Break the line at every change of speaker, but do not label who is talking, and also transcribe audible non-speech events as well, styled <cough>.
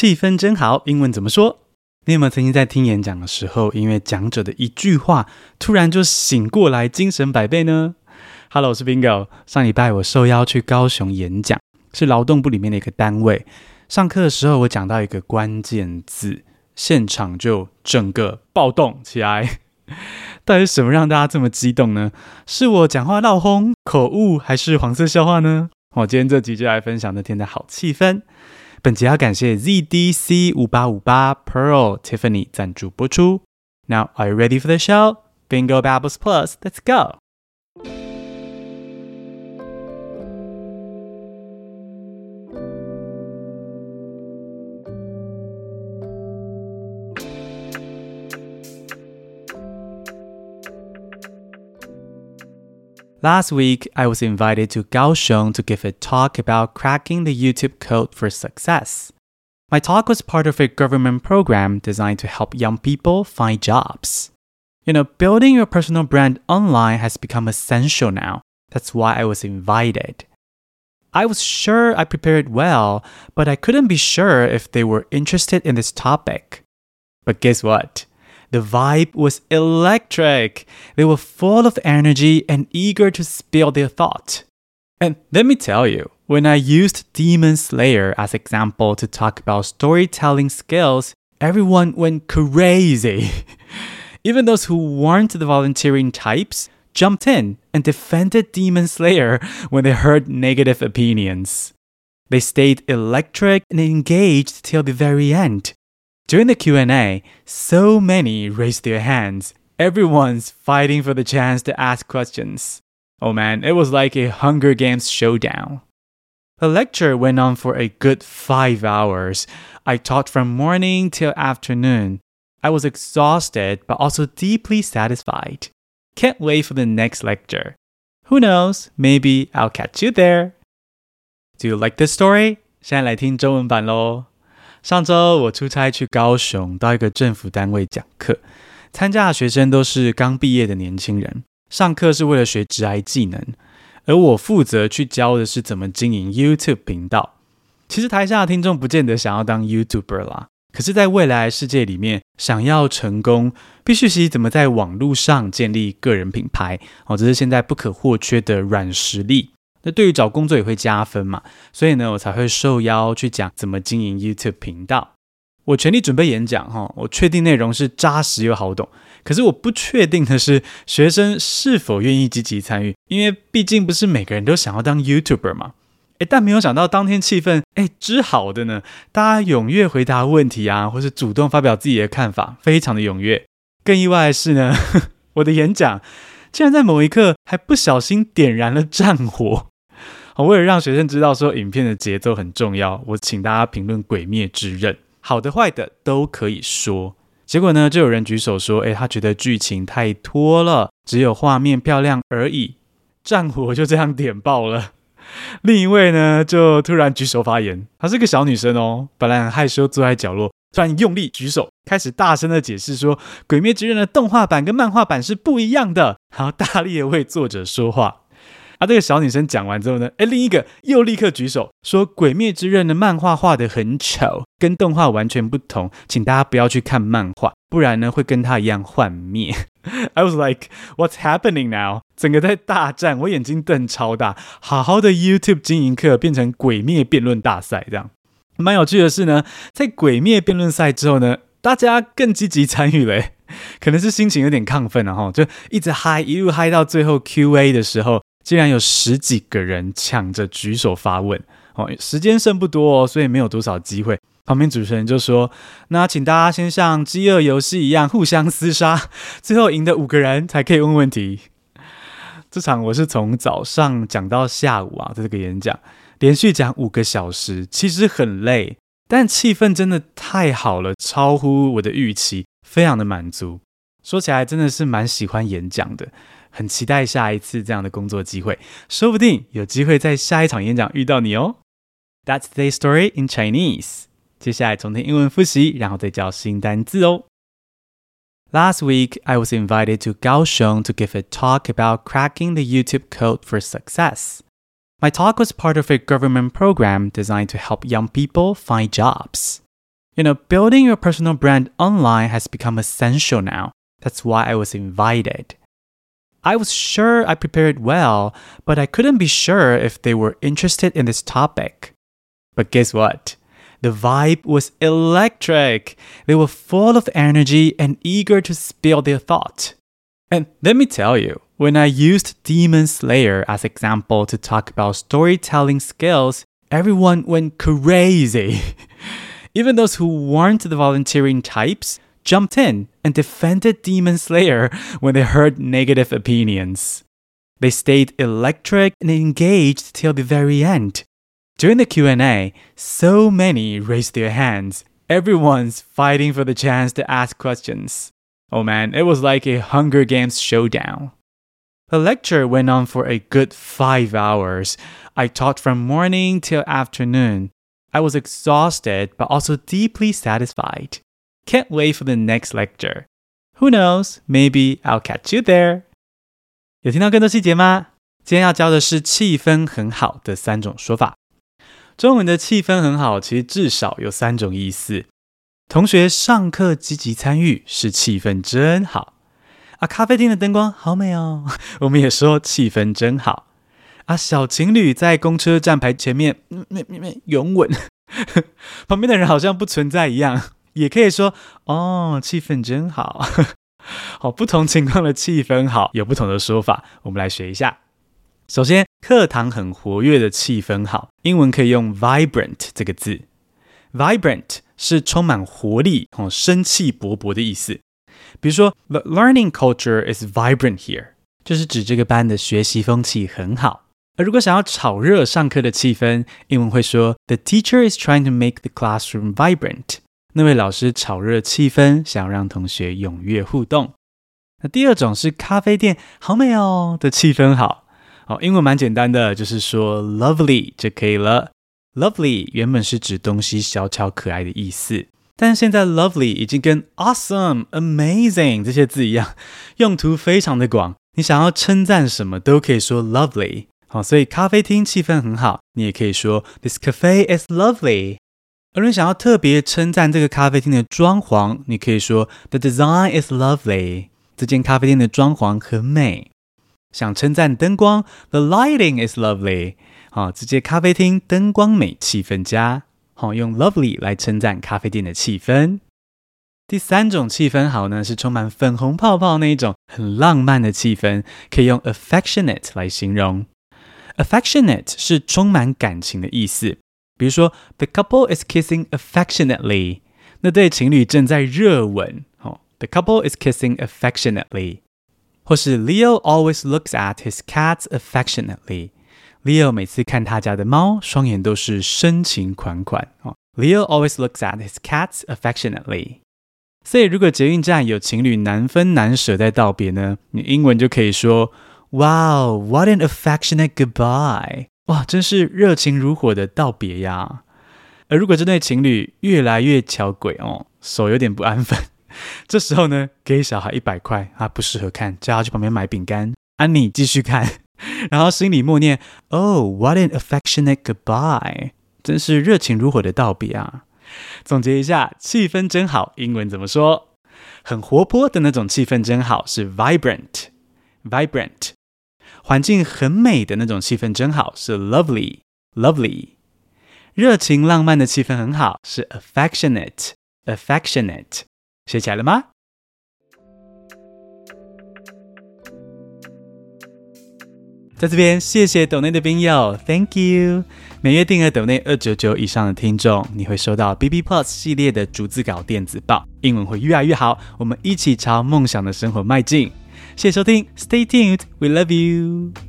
气氛真好，英文怎么说？你有没有曾经在听演讲的时候，因为讲者的一句话，突然就醒过来，精神百倍呢？Hello，我是 Bingo。上礼拜我受邀去高雄演讲，是劳动部里面的一个单位。上课的时候，我讲到一个关键字，现场就整个暴动起来。<laughs> 到底什么让大家这么激动呢？是我讲话闹哄、口误，还是黄色笑话呢？我今天这集就来分享那天的好气氛。本集要感谢 ZDC 五八五八 Pearl Tiffany 赞助播出。Now, are you ready for the show? Bingo Babbles Plus, let's go! Last week, I was invited to Kaohsiung to give a talk about cracking the YouTube code for success. My talk was part of a government program designed to help young people find jobs. You know, building your personal brand online has become essential now. That's why I was invited. I was sure I prepared well, but I couldn't be sure if they were interested in this topic. But guess what? The vibe was electric. They were full of energy and eager to spill their thought. And let me tell you, when I used Demon Slayer as example to talk about storytelling skills, everyone went crazy. <laughs> Even those who weren't the volunteering types jumped in and defended Demon Slayer when they heard negative opinions. They stayed electric and engaged till the very end. During the Q&A, so many raised their hands. Everyone's fighting for the chance to ask questions. Oh man, it was like a Hunger Games showdown. The lecture went on for a good five hours. I taught from morning till afternoon. I was exhausted, but also deeply satisfied. Can't wait for the next lecture. Who knows? Maybe I'll catch you there. Do you like this story? 现在来听中文版喽。 上周我出差去高雄，到一个政府单位讲课，参加的学生都是刚毕业的年轻人。上课是为了学职涯技能，而我负责去教的是怎么经营 YouTube 频道。其实台下的听众不见得想要当 YouTuber 啦，可是，在未来世界里面，想要成功，必须学怎么在网络上建立个人品牌。哦，这是现在不可或缺的软实力。那对于找工作也会加分嘛，所以呢，我才会受邀去讲怎么经营 YouTube 频道。我全力准备演讲哈，我确定内容是扎实又好懂。可是我不确定的是，学生是否愿意积极参与，因为毕竟不是每个人都想要当 YouTuber 嘛。诶，但没有想到当天气氛诶之好的呢，大家踊跃回答问题啊，或是主动发表自己的看法，非常的踊跃。更意外的是呢，<laughs> 我的演讲竟然在某一刻还不小心点燃了战火。为了让学生知道说影片的节奏很重要，我请大家评论《鬼灭之刃》，好的坏的都可以说。结果呢，就有人举手说：“诶，他觉得剧情太拖了，只有画面漂亮而已。”战火就这样点爆了。另一位呢，就突然举手发言，她是个小女生哦，本来很害羞坐在角落，突然用力举手，开始大声的解释说：“《鬼灭之刃》的动画版跟漫画版是不一样的。”然后大力的为作者说话。啊，这个小女生讲完之后呢，诶，另一个又立刻举手说，《鬼灭之刃》的漫画画得很丑，跟动画完全不同，请大家不要去看漫画，不然呢会跟他一样幻灭。<laughs> I was like, what's happening now？整个在大战，我眼睛瞪超大，好好的 YouTube 经营课变成鬼灭辩论大赛这样。蛮有趣的是呢，在鬼灭辩论赛之后呢，大家更积极参与了，<laughs> 可能是心情有点亢奋了哈，就一直嗨，一路嗨到最后 QA 的时候。竟然有十几个人抢着举手发问哦，时间剩不多哦，所以没有多少机会。旁边主持人就说：“那请大家先像饥饿游戏一样互相厮杀，最后赢的五个人才可以问问题。”这场我是从早上讲到下午啊，这个演讲连续讲五个小时，其实很累，但气氛真的太好了，超乎我的预期，非常的满足。说起来真的是蛮喜欢演讲的。很期待下一次这样的工作机会，说不定有机会在下一场演讲遇到你哦。That's today's story in Chinese。接下来重听英文复习，然后再教新单字哦。Last week, I was invited to Kaohsiung to give a talk about cracking the YouTube code for success. My talk was part of a government program designed to help young people find jobs. You know, building your personal brand online has become essential now. That's why I was invited. I was sure I prepared well, but I couldn't be sure if they were interested in this topic. But guess what? The vibe was electric. They were full of energy and eager to spill their thought. And let me tell you, when I used Demon Slayer as example to talk about storytelling skills, everyone went crazy. <laughs> Even those who weren't the volunteering types jumped in and defended Demon Slayer when they heard negative opinions. They stayed electric and engaged till the very end. During the Q&A, so many raised their hands. Everyone's fighting for the chance to ask questions. Oh man, it was like a Hunger Games showdown. The lecture went on for a good five hours. I taught from morning till afternoon. I was exhausted, but also deeply satisfied. Can't wait for the next lecture. Who knows? Maybe I'll catch you there. 有听到更多细节吗？今天要教的是气氛很好的三种说法。中文的气氛很好，其实至少有三种意思。同学上课积极参与，是气氛真好。啊，咖啡厅的灯光好美哦，<laughs> 我们也说气氛真好。啊，小情侣在公车站牌前面，嗯，没没没，拥吻，<laughs> 旁边的人好像不存在一样。也可以说哦，气氛真好。<laughs> 好，不同情况的气氛好有不同的说法，我们来学一下。首先，课堂很活跃的气氛好，英文可以用 vibrant 这个字。vibrant 是充满活力、哦，生气勃勃的意思。比如说，The learning culture is vibrant here，就是指这个班的学习风气很好。而如果想要炒热上课的气氛，英文会说 The teacher is trying to make the classroom vibrant。那位老师炒热气氛，想让同学踊跃互动。那第二种是咖啡店好美哦的气氛好，哦，英文蛮简单的，就是说 lovely 就可以了。lovely 原本是指东西小巧可爱的意思，但是现在 lovely 已经跟 awesome、amazing 这些字一样，用途非常的广。你想要称赞什么都可以说 lovely。好，所以咖啡厅气氛很好，你也可以说 This cafe is lovely。而你想要特别称赞这个咖啡厅的装潢，你可以说 The design is lovely。这间咖啡店的装潢很美。想称赞灯光，The lighting is lovely。好，这间咖啡厅灯光美，气氛佳。好，用 lovely 来称赞咖啡店的气氛。第三种气氛好呢，是充满粉红泡泡那一种很浪漫的气氛，可以用 affectionate 来形容。affectionate 是充满感情的意思。比如说，The couple is kissing affectionately。那对情侣正在热吻。哦，The couple is kissing affectionately。或是 Leo always looks at his cats affectionately。Leo 每次看他家的猫，双眼都是深情款款。哦，Leo always looks at his cats affectionately。所以，如果捷运站有情侣难分难舍在道别呢，你英文就可以说，Wow, what an affectionate goodbye。 哇，真是热情如火的道别呀！而如果这对情侣越来越巧鬼哦，手有点不安分，这时候呢，给小孩一百块，他不适合看，叫他去旁边买饼干，安妮继续看，<laughs> 然后心里默念：“Oh, what an affectionate goodbye！” 真是热情如火的道别啊！总结一下，气氛真好，英文怎么说？很活泼的那种气氛真好，是 vibrant，vibrant。环境很美的那种气氛真好，是 lovely，lovely。热情浪漫的气氛很好，是 affectionate，affectionate。学起来了吗？在这边，谢谢抖内的宾友，Thank you。每月订阅抖内二九九以上的听众，你会收到 B B Plus 系列的逐字稿电子报，英文会越来越好。我们一起朝梦想的生活迈进。谢谢收听，Stay tuned，We love you。